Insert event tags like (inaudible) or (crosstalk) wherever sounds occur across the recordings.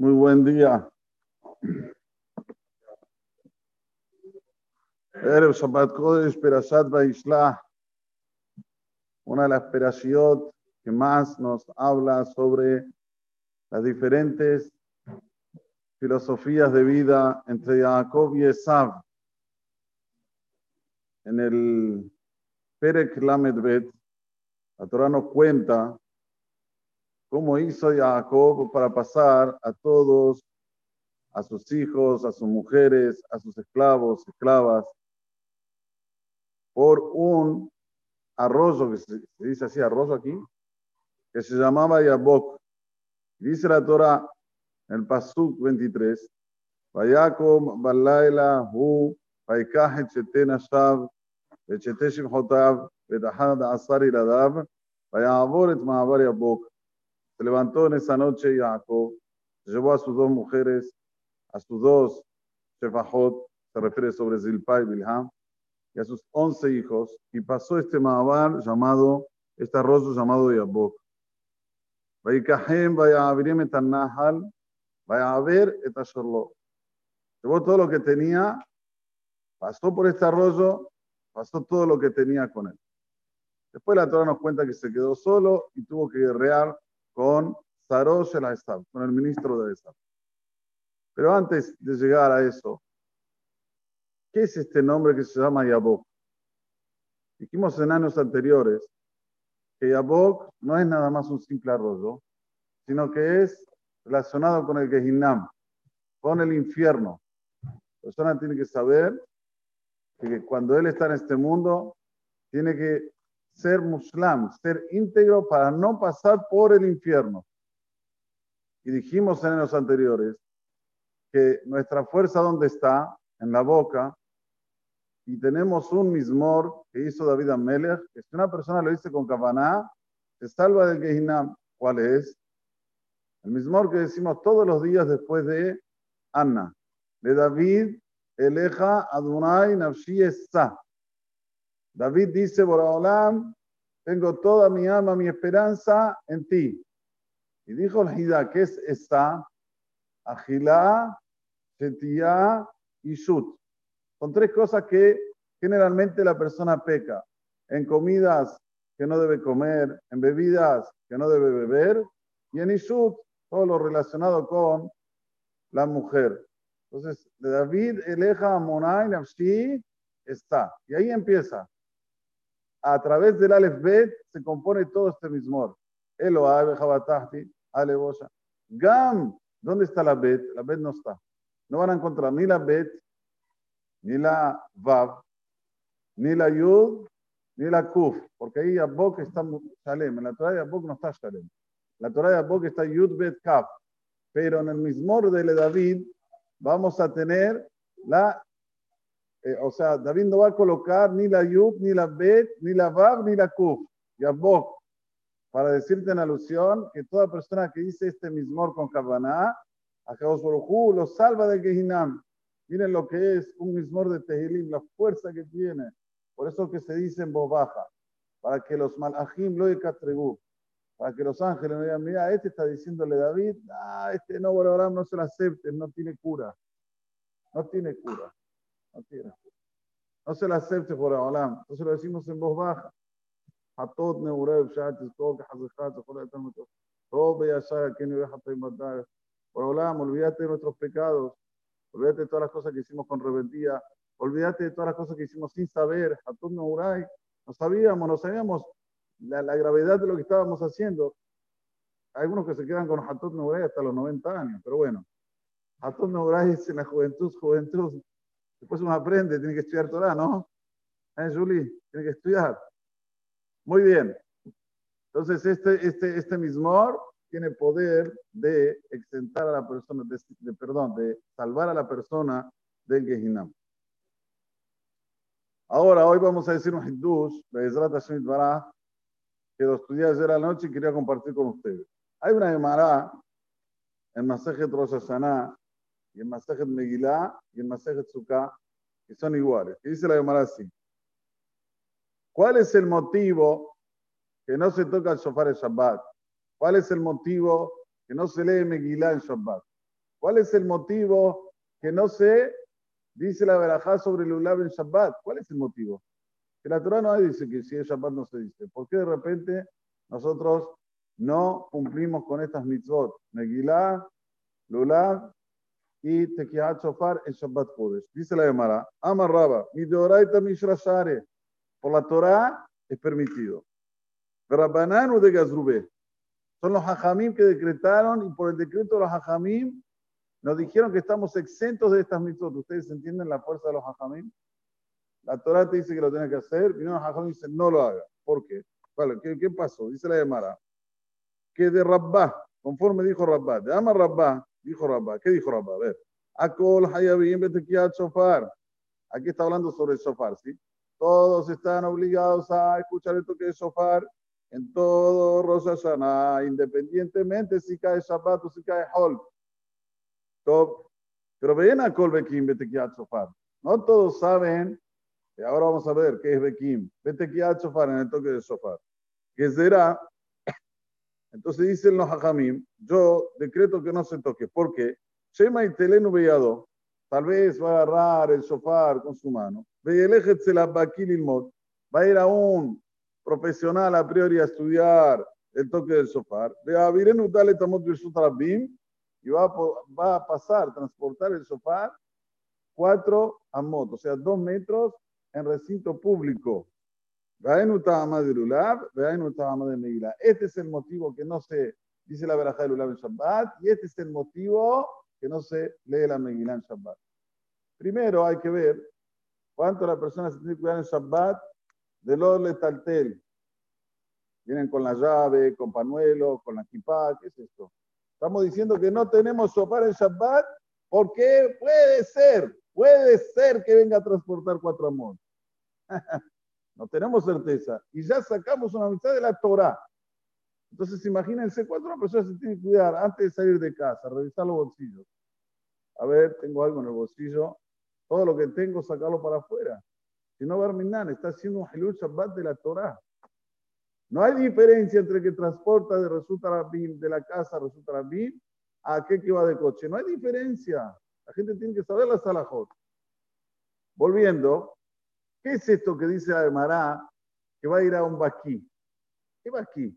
Muy buen día. Erev Shabbat Kodesh, Perashat Vaishlah, una de las perashiot que más nos habla sobre las diferentes filosofías de vida entre Jacob y Esav. En el Perek Lamed Bet, la Torah nos cuenta cómo hizo Jacob para pasar a todos, a sus hijos, a sus mujeres, a sus esclavos, esclavas, por un arroyo, que se, dice así, arroyo aquí, que se llamaba Yabok. Dice la Torah el Pasuk 23, Vayakom Balaila Hu, Vaikah Cheten Ashav, Echete Shimhotav, Betahad Asar Iradav, Vayabor et Mahabar Yabok. Se levantó en esa noche Jacob, llevó a sus dos mujeres, a sus dos Shefajot, se refiere sobre Zilpa y Bilham, y a sus once hijos, y pasó este Mahabar llamado, este arroyo llamado Yabok. Vaikahem, vaya a etanahal, vaya a ver etasherlo. Llevó todo lo que tenía, pasó por este arroyo, pasó todo lo que tenía con él. Después la Torah nos cuenta que se quedó solo y tuvo que guerrear con Sarosh el Esab, con el ministro de Esab. Pero antes de llegar a eso, ¿qué es este nombre que se llama Yabok? Dijimos en años anteriores que Yabok no es nada más un simple arroyo, sino que es relacionado con el Gehinam, con el infierno. La persona tiene que saber que cuando él está en este mundo, tiene que ser muslim, ser íntegro para no pasar por el infierno. Y dijimos en los anteriores que nuestra fuerza, ¿dónde está? En la boca. Y tenemos un mismor que hizo David Amelech, que si una persona lo dice con Kavaná, se salva del Gehinam. ¿Cuál es? El mismor que decimos todos los días después de Anna. De David, Eleja Adonai Nafshi Esa. David dice, Boraholam, tengo toda mi alma, mi esperanza en ti. Y dijo el Hida, ¿qué es esta? Agilá, Shetiyá y Shut. Son tres cosas que generalmente la persona peca. En comidas que no debe comer, en bebidas que no debe beber, y en Ishut, todo lo relacionado con la mujer. Entonces, David, Eleja, Amonai, Nafshi, está. Y ahí empieza a través del Aleph Bet se compone todo este mismor. Eloah, Jabatahti, Alebosha. Gam, ¿dónde está la Bet? La Bet no está. No van a encontrar ni la Bet, ni la Vav, ni la Yud, ni la Kuf, porque ahí Abok está Shalem. En la Torah de Abok no está Shalem. La Torah de Abok está Yud Bet Kaf. Pero en el mismor de David vamos a tener la eh, o sea, David no va a colocar ni la Yud, ni la Bet, ni la Vav, ni la Kuf, Yabok, para decirte en alusión que toda persona que dice este mismor con Kavaná, a lo salva de Gehinam. Miren lo que es un mismor de Tehilim, la fuerza que tiene. Por eso que se dice en voz baja, para que los malajim lo tribu, para que los ángeles no digan, mira, este está diciéndole David, ah, este no, ahora no se lo acepte, no tiene cura. No tiene cura. No se la acepte por Olam. Entonces lo decimos en voz baja. Hatot neurev shatis tog hazichat todo yashar que no Por Olam, olvídate de nuestros pecados. Olvídate de todas las cosas que hicimos con rebeldía. Olvídate de todas las cosas que hicimos sin saber. Hatot neuray. No sabíamos, no sabíamos la, la, gravedad de lo que estábamos haciendo. Hay algunos que se quedan con Hatot Neuray hasta los 90 años, pero bueno. Hatot Neuray es en la juventud, juventud Después uno aprende, tiene que estudiar Torah, ¿no? ¿Eh, Julie? Tiene que estudiar. Muy bien. Entonces, este, este, este mismor tiene poder de exentar a la persona, de, perdón, de salvar a la persona del Gehinam. Ahora, hoy vamos a decir un Hiddush, que lo estudié ayer a la noche y quería compartir con ustedes. Hay una Gemara en Masejet Rosh Hashanah y el Masajet Megillah y el Masajet Sukkah, que son iguales. Y dice la Gemara así. ¿Cuál es el motivo que no se toca el shofar en Shabbat? ¿Cuál es el motivo que no se lee Megillah en Shabbat? ¿Cuál es el motivo que no se dice la verajá sobre el Ulab en Shabbat? ¿Cuál es el motivo? Que la Torah no dice que si es Shabbat no se dice. ¿Por qué de repente nosotros no cumplimos con estas mitzvot? Megillah, Lulav y Tekiat Shofar en Shabbat Kodesh. Dice la Gemara, Amar Raba, mi Deoraita Mishrashare. Por la Torah es permitido. Rabbanan o de Gazrube. Son los hajamim que decretaron y por el decreto de los hajamim nos dijeron que estamos exentos de estas mitzvot. ¿Ustedes entienden la fuerza de los hajamim? La Torah te dice que lo tienes que hacer, y los hajamim dicen no lo haga. ¿Por qué? ¿qué, ¿Qué pasó? Dice la Gemara. Que de Rabbah, conforme dijo Rabbah, de Ama Rabbah, dijo Rabbah. ¿Qué dijo Rabbah? A ver. Akol hayabim betekiat shofar. Aquí está hablando sobre el shofar, ¿sí? Todos están obligados a escuchar el toque de shofar en todo Rosh Hashanah, independientemente si cae Shabbat o si cae Hol. Pero ven a Bekim Betekiat Shofar. No todos saben, y ahora vamos a ver qué es Bekim. Betekiat Shofar en el toque de Shofar. ¿Qué será? Entonces dicen los Hajamim, yo decreto que no se toque. ¿Por qué? Shema y Telenu Beyado, tal vez va a agarrar el shofar con su mano. Va a ir a un profesional a priori a estudiar el toque del shofar. Y va a, va a pasar, transportar el shofar cuatro amot, o sea, dos metros en recinto público. Este es el motivo que no se dice la veraja del Ulab en Shabbat y este es el motivo que no se lee la Megillah en Shabbat. Primero hay que ver cuánto la persona se tiene que cuidar en Shabbat de los letaltel. Vienen con la llave, con panuelo, con la kippah, ¿qué es esto? Estamos diciendo que no tenemos sopar en Shabbat porque puede ser, puede ser que venga a transportar cuatro amor. (laughs) no tenemos certeza. Y ya sacamos una mitad de la Torah. Entonces, imagínense cuánto una persona se tiene que cuidar antes de salir de casa, revisar los bolsillos. A ver, tengo algo en el bolsillo. Todo lo que tengo, sacarlo para afuera. Si no, Barminan está haciendo un Hilul Shabbat de la Torah. No hay diferencia entre que transporta de resulta de la casa a resulta Rabin a aquel que va de coche. No hay diferencia. La gente tiene que saber la salahot. Volviendo, ¿qué es esto que dice Ademara que va a ir a un baquí? ¿Qué baquí?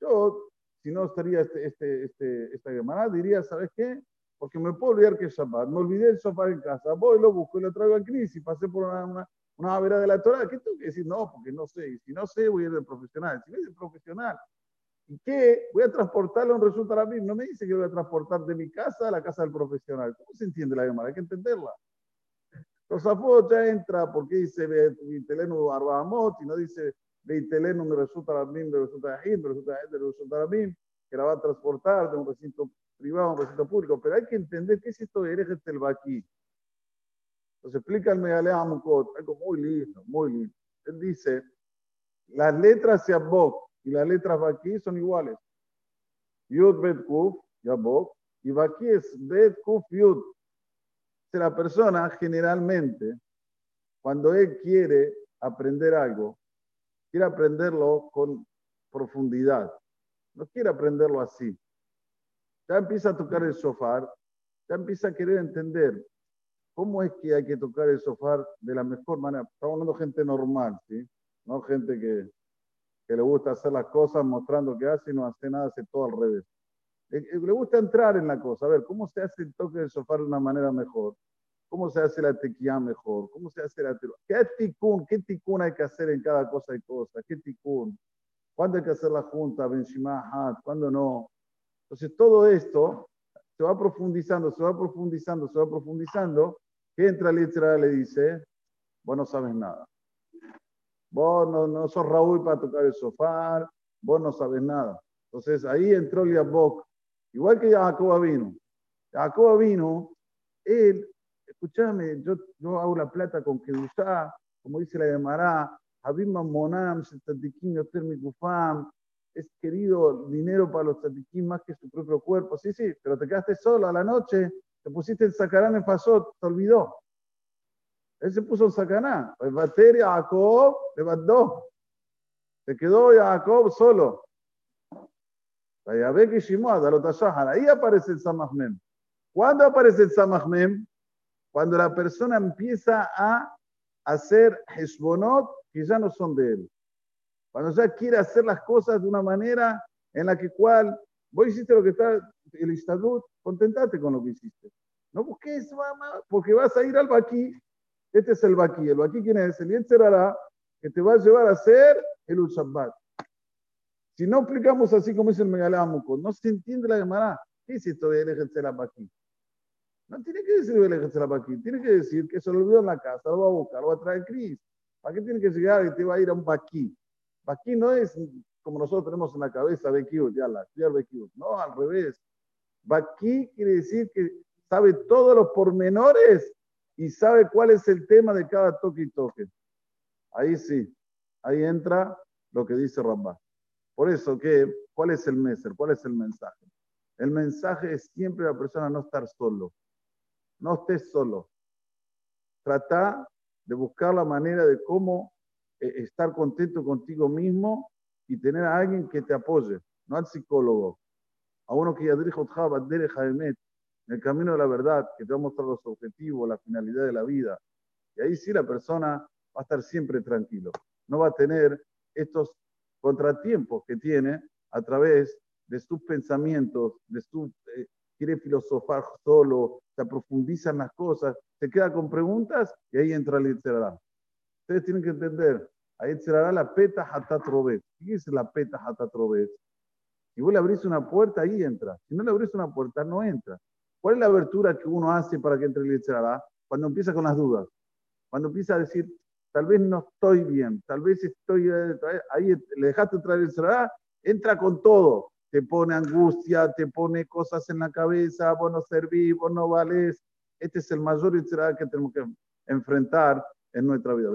Yo, si no estaría este, este, este, esta Gemara, diría, ¿sabes qué? Porque me puedo olvidar que es Shabbat. Me olvidé el sofá en casa. Voy, lo busco y lo traigo a crisis. Pasé por una, una vera de la Torah, ¿qué tengo que decir? No, porque no sé. Y si no sé, voy a ir del profesional. Si voy del profesional, ¿y qué? Voy a transportarlo a un resultado mí. No me dice que voy a transportar de mi casa a la casa del profesional. ¿Cómo se entiende la llamada? Hay que entenderla. Tosafot ya entra porque dice Beitelenu Arbamot y no dice Beitelenu me resulta la me resulta Yahid, me resulta me resulta Rabim, que la va a transportar de un recinto privado a un recinto público. Pero hay que entender qué es esto de Erejet el Baqui. Entonces explica el Megalea Amukot, algo muy lindo, muy lindo. Él dice, las letras Yabok y las letras Baki son iguales. Yud Bet Kuf, Yabok, y Baki es Bet Kuf Yud. La persona generalmente, cuando él quiere aprender algo, quiere aprenderlo con profundidad. No quiere aprenderlo así. Ya empieza a tocar el sofá, ya empieza a querer entender ¿Cómo es que hay que tocar el sofá de la mejor manera? Estamos hablando de gente normal, ¿sí? No gente que, que le gusta hacer las cosas mostrando que hace y no hace nada, hace todo al revés. Eh, eh, le, gusta entrar en la cosa, a ver, ¿cómo se hace el toque del sofá de una manera mejor? ¿Cómo se hace la tequía mejor? ¿Cómo se hace la ¿Qué ticún? ¿Qué ticún hay que hacer en cada cosa y cosa? ¿Qué ticún? ¿Cuándo hay que hacer la junta? ¿Benshimah? ¿Cuándo no? Entonces, todo esto se va profundizando, se va profundizando, se va profundizando que entra letra le dice, vos no sabes nada. Vos no, no sos Raúl para tocar el sofá, vos no sabes nada. Entonces ahí entró Liabok, igual que Jacob vino. Jacob vino, él, escúchame, yo, yo hago la plata con Kedusha, como dice la Gemara, Habib Monam, Mikufam, es querido dinero para los tatiquín más que su propio cuerpo. Sí, sí, pero te quedaste solo a la noche, te pusiste el sacarán en Fasot, te olvidó. Él se puso el sacaná. El batería Jacob le mandó. Se quedó Jacob solo. Ahí aparece el Samahmem. ¿Cuándo aparece el Samahmem? Cuando la persona empieza a hacer heshbonot que ya no son de él. Cuando ya quiere hacer las cosas de una manera en la que cual vos hiciste lo que está el estatuto, contentate con lo que hiciste. No busques, mamá, porque vas a ir al Baqui. Este es el Baqui. El Baqui, ¿quién es? El Yetzerara, que te va a llevar a hacer el Ushabbat. Si no explicamos así como es el Megalámuco, no se entiende la llamada. ¿Qué es esto de el Baqui? No tiene que decir el tiene que decir que se lo olvidó en la casa, lo va a buscar, lo va a traer Cris. ¿Para qué tiene que llegar y te va a ir a un Baqui? Baqui no es como nosotros tenemos en la cabeza Bekiut, ya la, Bekiut. No, al revés. Baqui quiere decir que sabe todos los pormenores y sabe cuál es el tema de cada toque y toque. Ahí sí, ahí entra lo que dice Rambá. Por eso, ¿qué? ¿cuál es el meser? ¿Cuál es el mensaje? El mensaje es siempre la persona no estar solo. No estés solo. Trata de buscar la manera de cómo eh, estar contento contigo mismo y tener a alguien que te apoye, no al psicólogo, a uno que en el camino de la verdad, que te va a mostrar los objetivos, la finalidad de la vida. Y ahí sí la persona va a estar siempre tranquilo. No va a tener estos contratiempos que tiene a través de sus pensamientos, de su, eh, quiere filosofar solo, se profundizan las cosas, se queda con preguntas y ahí entra el Yitzhara. Ustedes tienen que entender, ahí será la peta hatatrobet. ¿Qué es la peta hatatrobet? Si vos le abrís una puerta, ahí entra. Si no le abrís una puerta, no entra. ¿Cuál es la abertura que uno hace para que entre el Yitzhara? Cuando empieza con las dudas. Cuando empieza a decir, tal vez no estoy bien, tal vez estoy, eh, ahí le dejaste entrar el Yitzhara, entra con todo. Te pone angustia, te pone cosas en la cabeza, vos no servís, vos no valés. Este es el mayor Yitzhara que tenemos que enfrentar en nuestra vida.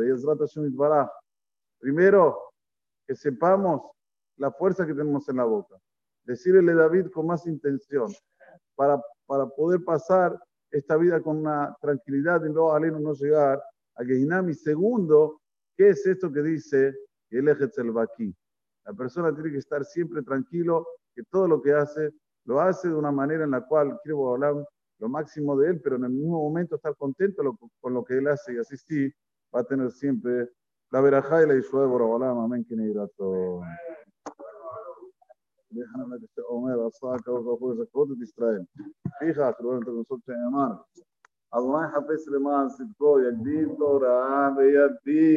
Primero, que sepamos la fuerza que tenemos en la boca. Decirle a David con más intención, para, para poder pasar esta vida con una tranquilidad y no aleno no llegar a Gehinami. Segundo, ¿qué es esto que dice el eje? La persona tiene que estar siempre tranquilo, que todo lo que hace, lo hace de una manera en la cual quiere hablar lo máximo de él, pero en el mismo momento estar contento con lo que él hace y así sí va a tener siempre la verajá y la Yeshua de Borobalam. Amén, que negrato. déjame que se omer, puedes recordar de Israel. Fija, que lo entre nosotros en llamar. Adonai Hafez Leman, Sitko, Yagdim, Torah, Beyaddim.